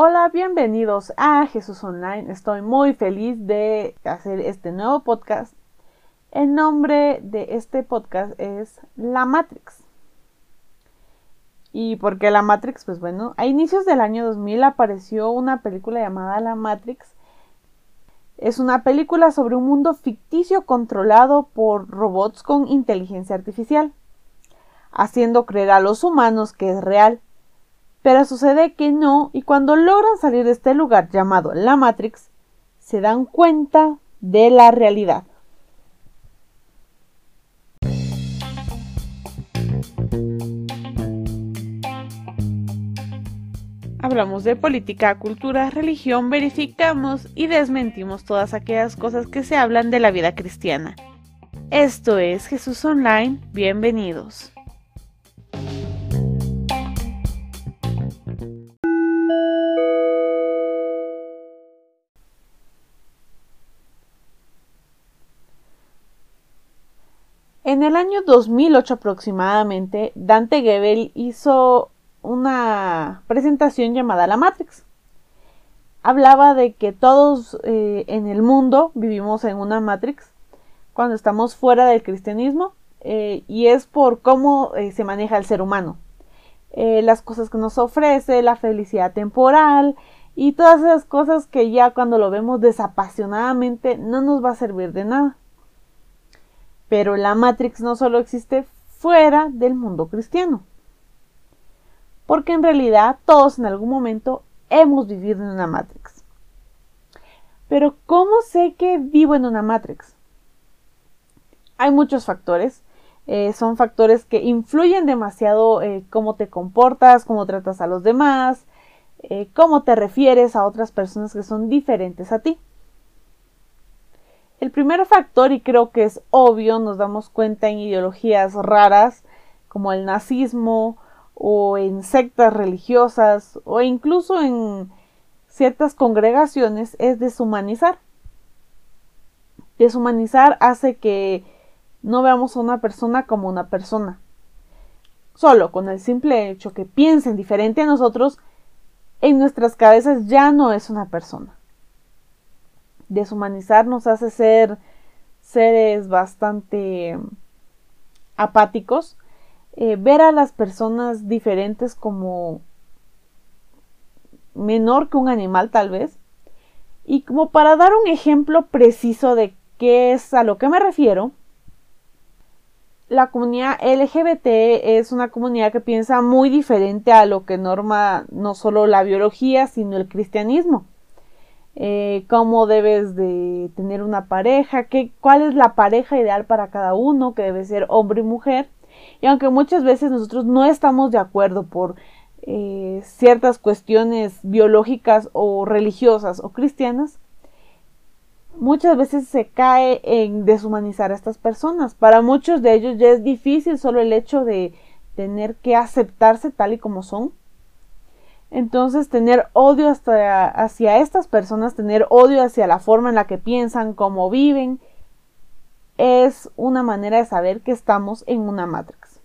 Hola, bienvenidos a Jesús Online. Estoy muy feliz de hacer este nuevo podcast. El nombre de este podcast es La Matrix. ¿Y por qué La Matrix? Pues bueno, a inicios del año 2000 apareció una película llamada La Matrix. Es una película sobre un mundo ficticio controlado por robots con inteligencia artificial, haciendo creer a los humanos que es real pero sucede que no, y cuando logran salir de este lugar llamado la Matrix, se dan cuenta de la realidad. Hablamos de política, cultura, religión, verificamos y desmentimos todas aquellas cosas que se hablan de la vida cristiana. Esto es Jesús Online, bienvenidos. En el año 2008 aproximadamente, Dante Gebel hizo una presentación llamada La Matrix. Hablaba de que todos eh, en el mundo vivimos en una Matrix cuando estamos fuera del cristianismo eh, y es por cómo eh, se maneja el ser humano. las cosas que nos ofrece, la felicidad temporal y todas esas cosas que ya cuando lo vemos desapasionadamente no nos va a servir de nada. Pero la Matrix no solo existe fuera del mundo cristiano. Porque en realidad todos en algún momento hemos vivido en una Matrix. Pero ¿cómo sé que vivo en una Matrix? Hay muchos factores. Eh, son factores que influyen demasiado eh, cómo te comportas, cómo tratas a los demás, eh, cómo te refieres a otras personas que son diferentes a ti. El primer factor, y creo que es obvio, nos damos cuenta en ideologías raras como el nazismo o en sectas religiosas o incluso en ciertas congregaciones, es deshumanizar. Deshumanizar hace que no veamos a una persona como una persona. Solo con el simple hecho que piensen diferente a nosotros, en nuestras cabezas ya no es una persona deshumanizar nos hace ser seres bastante apáticos. Eh, ver a las personas diferentes como menor que un animal tal vez. Y como para dar un ejemplo preciso de qué es a lo que me refiero, la comunidad LGBT es una comunidad que piensa muy diferente a lo que norma no solo la biología, sino el cristianismo. Eh, cómo debes de tener una pareja, qué, cuál es la pareja ideal para cada uno, que debe ser hombre y mujer. Y aunque muchas veces nosotros no estamos de acuerdo por eh, ciertas cuestiones biológicas o religiosas o cristianas, muchas veces se cae en deshumanizar a estas personas. Para muchos de ellos ya es difícil solo el hecho de tener que aceptarse tal y como son entonces, tener odio hasta hacia estas personas, tener odio hacia la forma en la que piensan, cómo viven, es una manera de saber que estamos en una Matrix.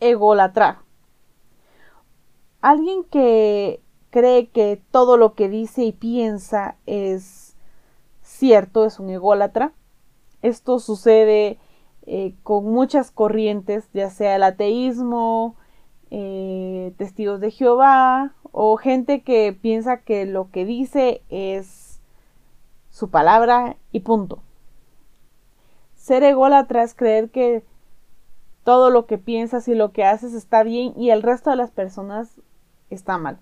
Egolatra. Alguien que cree que todo lo que dice y piensa es cierto, es un ególatra. Esto sucede eh, con muchas corrientes, ya sea el ateísmo, eh, testigos de Jehová o gente que piensa que lo que dice es su palabra y punto. Ser ególatra es creer que todo lo que piensas y lo que haces está bien y el resto de las personas está mal.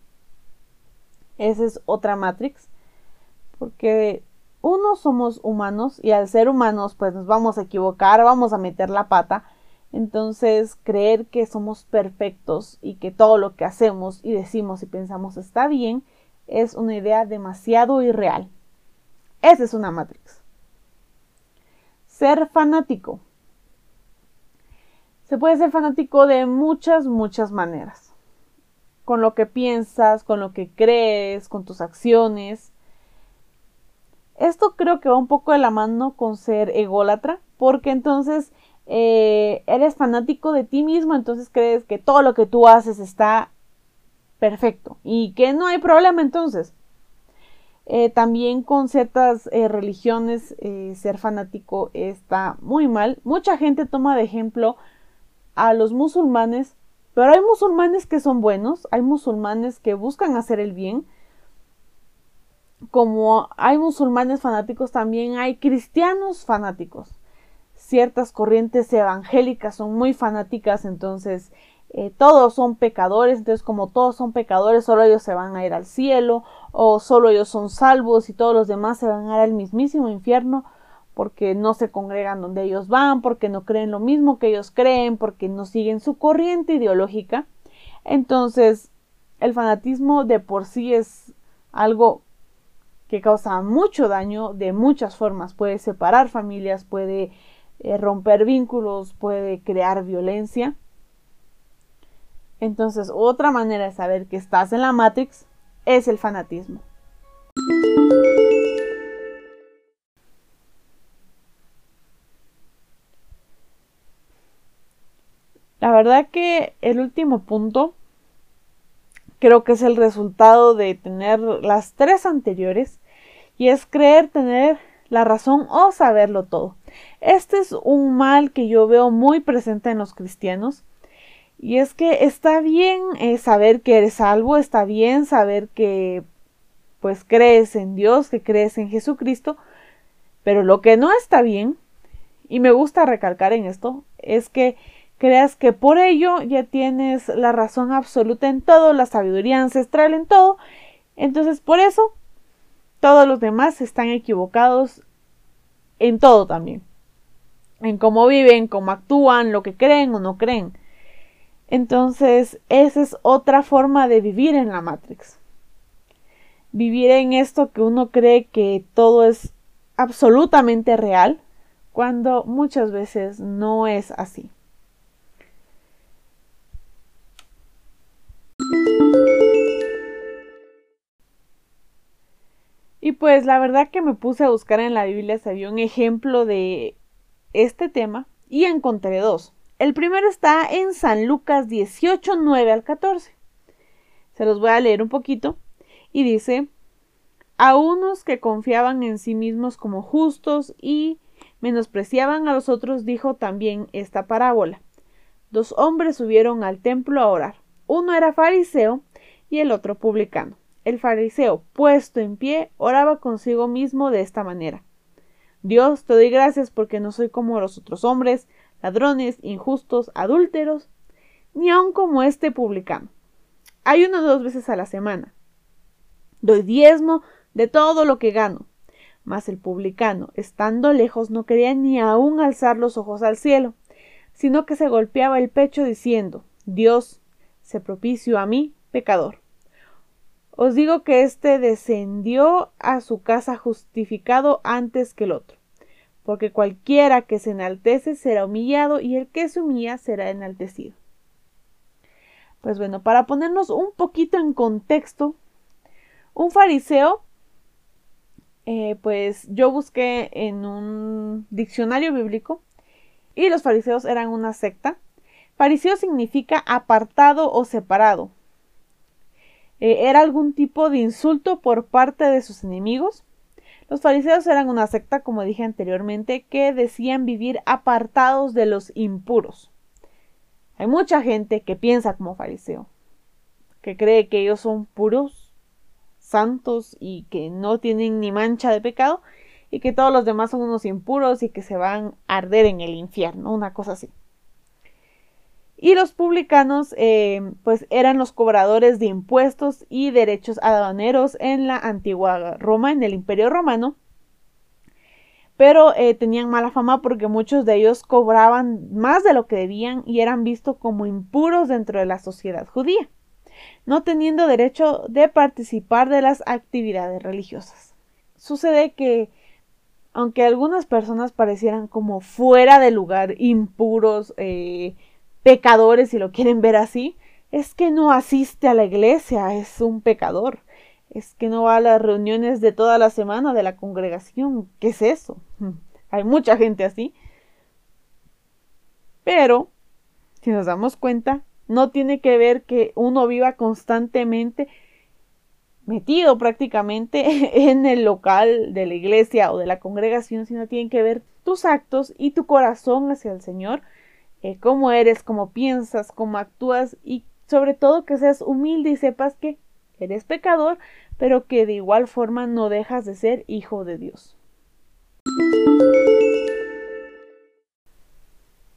Esa es otra Matrix. Porque uno somos humanos y al ser humanos pues nos vamos a equivocar, vamos a meter la pata. Entonces creer que somos perfectos y que todo lo que hacemos y decimos y pensamos está bien es una idea demasiado irreal. Esa es una Matrix. Ser fanático. Se puede ser fanático de muchas, muchas maneras. Con lo que piensas, con lo que crees, con tus acciones. Esto creo que va un poco de la mano con ser ególatra, porque entonces eh, eres fanático de ti mismo, entonces crees que todo lo que tú haces está perfecto y que no hay problema entonces. Eh, también con ciertas eh, religiones ser fanático está muy mal. Mucha gente toma de ejemplo a los musulmanes, pero hay musulmanes que son buenos, hay musulmanes que buscan hacer el bien. Como hay musulmanes fanáticos, también hay cristianos fanáticos ciertas corrientes evangélicas son muy fanáticas, entonces eh, todos son pecadores, entonces como todos son pecadores, solo ellos se van a ir al cielo, o solo ellos son salvos y todos los demás se van a ir al mismísimo infierno porque no se congregan donde ellos van, porque no creen lo mismo que ellos creen, porque no siguen su corriente ideológica. Entonces, el fanatismo de por sí es algo que causa mucho daño de muchas formas. Puede separar familias, puede eh, romper vínculos, puede crear violencia. Entonces, otra manera de saber que estás en la Matrix es el fanatismo. La verdad que el último punto creo que es el resultado de tener las tres anteriores y es creer tener la razón o saberlo todo. Este es un mal que yo veo muy presente en los cristianos. Y es que está bien eh, saber que eres salvo, está bien saber que pues crees en Dios, que crees en Jesucristo, pero lo que no está bien, y me gusta recalcar en esto, es que creas que por ello ya tienes la razón absoluta en todo, la sabiduría ancestral en todo, entonces por eso todos los demás están equivocados en todo también en cómo viven, cómo actúan, lo que creen o no creen. Entonces, esa es otra forma de vivir en la Matrix. Vivir en esto que uno cree que todo es absolutamente real, cuando muchas veces no es así. Y pues la verdad que me puse a buscar en la Biblia si había un ejemplo de este tema y encontré dos. El primero está en San Lucas 18, 9 al 14. Se los voy a leer un poquito y dice, a unos que confiaban en sí mismos como justos y menospreciaban a los otros, dijo también esta parábola. Dos hombres subieron al templo a orar. Uno era fariseo y el otro publicano. El fariseo, puesto en pie, oraba consigo mismo de esta manera. Dios, te doy gracias porque no soy como los otros hombres, ladrones, injustos, adúlteros, ni aun como este publicano. Hay uno dos veces a la semana. Doy diezmo de todo lo que gano. Mas el publicano, estando lejos, no quería ni aun alzar los ojos al cielo, sino que se golpeaba el pecho diciendo, Dios, se propicio a mí, pecador. Os digo que éste descendió a su casa justificado antes que el otro, porque cualquiera que se enaltece será humillado y el que se humilla será enaltecido. Pues bueno, para ponernos un poquito en contexto, un fariseo, eh, pues yo busqué en un diccionario bíblico y los fariseos eran una secta. Fariseo significa apartado o separado, eh, era algún tipo de insulto por parte de sus enemigos. Los fariseos eran una secta, como dije anteriormente, que decían vivir apartados de los impuros. Hay mucha gente que piensa como fariseo, que cree que ellos son puros, santos y que no tienen ni mancha de pecado y que todos los demás son unos impuros y que se van a arder en el infierno, una cosa así. Y los publicanos, eh, pues eran los cobradores de impuestos y derechos aduaneros en la antigua Roma, en el Imperio Romano. Pero eh, tenían mala fama porque muchos de ellos cobraban más de lo que debían y eran vistos como impuros dentro de la sociedad judía, no teniendo derecho de participar de las actividades religiosas. Sucede que aunque algunas personas parecieran como fuera de lugar, impuros, eh, pecadores, si lo quieren ver así, es que no asiste a la iglesia, es un pecador. Es que no va a las reuniones de toda la semana de la congregación. ¿Qué es eso? Hay mucha gente así. Pero, si nos damos cuenta, no tiene que ver que uno viva constantemente metido prácticamente en el local de la iglesia o de la congregación, sino tiene que ver tus actos y tu corazón hacia el Señor, eh, cómo eres, cómo piensas, cómo actúas y sobre todo que seas humilde y sepas que eres pecador, pero que de igual forma no dejas de ser hijo de Dios.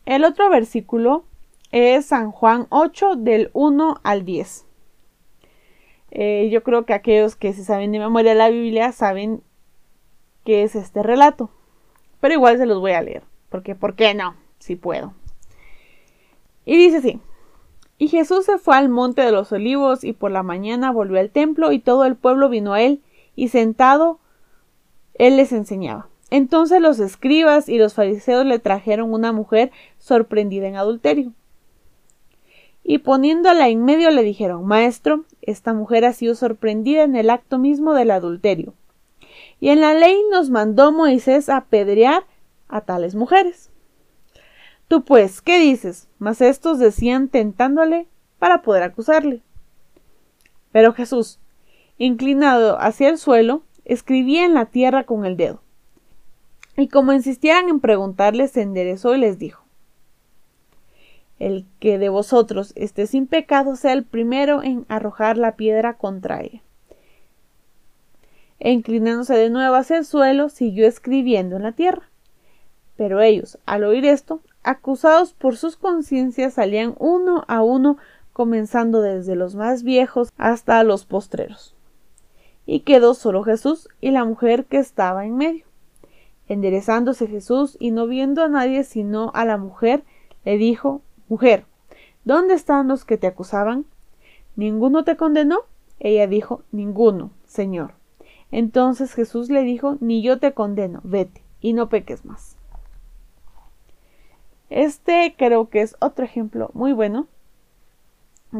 El otro versículo es San Juan 8 del 1 al 10. Eh, yo creo que aquellos que se saben de memoria la Biblia saben qué es este relato. Pero igual se los voy a leer. Porque, ¿por qué no? Si puedo. Y dice así. Y Jesús se fue al monte de los olivos y por la mañana volvió al templo y todo el pueblo vino a él y sentado él les enseñaba. Entonces los escribas y los fariseos le trajeron una mujer sorprendida en adulterio. Y poniéndola en medio le dijeron, Maestro, esta mujer ha sido sorprendida en el acto mismo del adulterio. Y en la ley nos mandó Moisés apedrear a tales mujeres. Tú pues, ¿qué dices? Mas estos decían tentándole para poder acusarle. Pero Jesús, inclinado hacia el suelo, escribía en la tierra con el dedo. Y como insistieran en preguntarle, se enderezó y les dijo El que de vosotros esté sin pecado sea el primero en arrojar la piedra contra ella. E inclinándose de nuevo hacia el suelo, siguió escribiendo en la tierra. Pero ellos, al oír esto, acusados por sus conciencias, salían uno a uno, comenzando desde los más viejos hasta los postreros. Y quedó solo Jesús y la mujer que estaba en medio. Enderezándose Jesús y no viendo a nadie sino a la mujer, le dijo Mujer, ¿dónde están los que te acusaban? ¿Ninguno te condenó? Ella dijo Ninguno, Señor. Entonces Jesús le dijo Ni yo te condeno, vete, y no peques más. Este creo que es otro ejemplo muy bueno.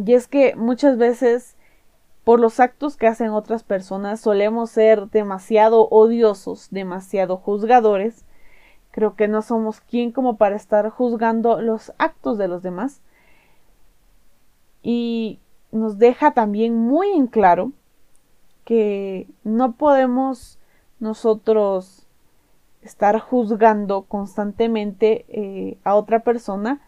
Y es que muchas veces por los actos que hacen otras personas solemos ser demasiado odiosos, demasiado juzgadores. Creo que no somos quien como para estar juzgando los actos de los demás. Y nos deja también muy en claro que no podemos nosotros estar juzgando constantemente eh, a otra persona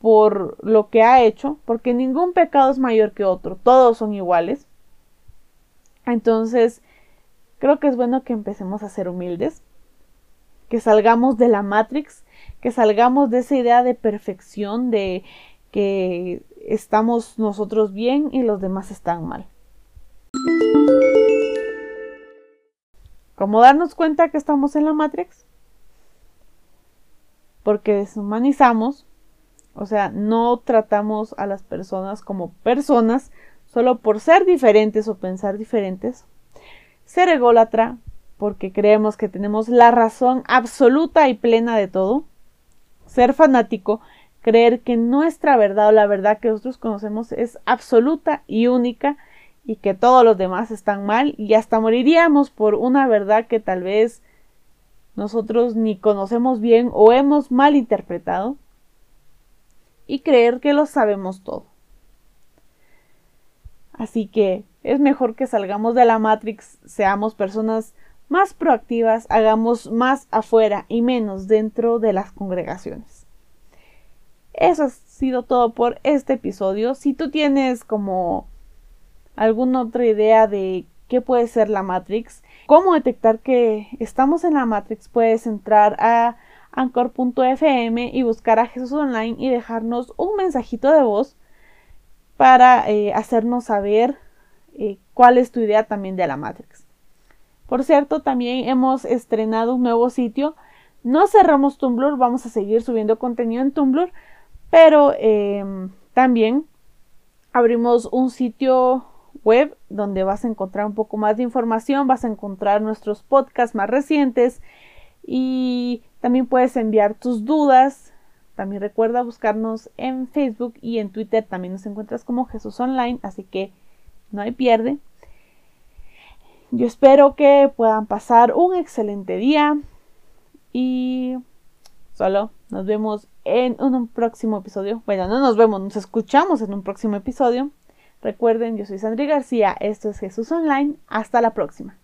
por lo que ha hecho, porque ningún pecado es mayor que otro, todos son iguales. Entonces, creo que es bueno que empecemos a ser humildes, que salgamos de la Matrix, que salgamos de esa idea de perfección, de que estamos nosotros bien y los demás están mal. ¿Cómo darnos cuenta que estamos en la Matrix? Porque deshumanizamos, o sea, no tratamos a las personas como personas solo por ser diferentes o pensar diferentes. Ser ególatra porque creemos que tenemos la razón absoluta y plena de todo. Ser fanático, creer que nuestra verdad o la verdad que nosotros conocemos es absoluta y única y que todos los demás están mal y hasta moriríamos por una verdad que tal vez nosotros ni conocemos bien o hemos mal interpretado y creer que lo sabemos todo. Así que es mejor que salgamos de la Matrix, seamos personas más proactivas, hagamos más afuera y menos dentro de las congregaciones. Eso ha sido todo por este episodio. Si tú tienes como alguna otra idea de qué puede ser la Matrix, cómo detectar que estamos en la Matrix, puedes entrar a anchor.fm y buscar a Jesús Online y dejarnos un mensajito de voz para eh, hacernos saber eh, cuál es tu idea también de la Matrix. Por cierto, también hemos estrenado un nuevo sitio. No cerramos Tumblr, vamos a seguir subiendo contenido en Tumblr, pero em, también abrimos un sitio web donde vas a encontrar un poco más de información, vas a encontrar nuestros podcasts más recientes y también puedes enviar tus dudas. También recuerda buscarnos en Facebook y en Twitter también nos encuentras como Jesús Online, así que no hay pierde. Yo espero que puedan pasar un excelente día y solo nos vemos en un próximo episodio. Bueno, no nos vemos, nos escuchamos en un próximo episodio. Recuerden, yo soy Sandri García, esto es Jesús Online. Hasta la próxima.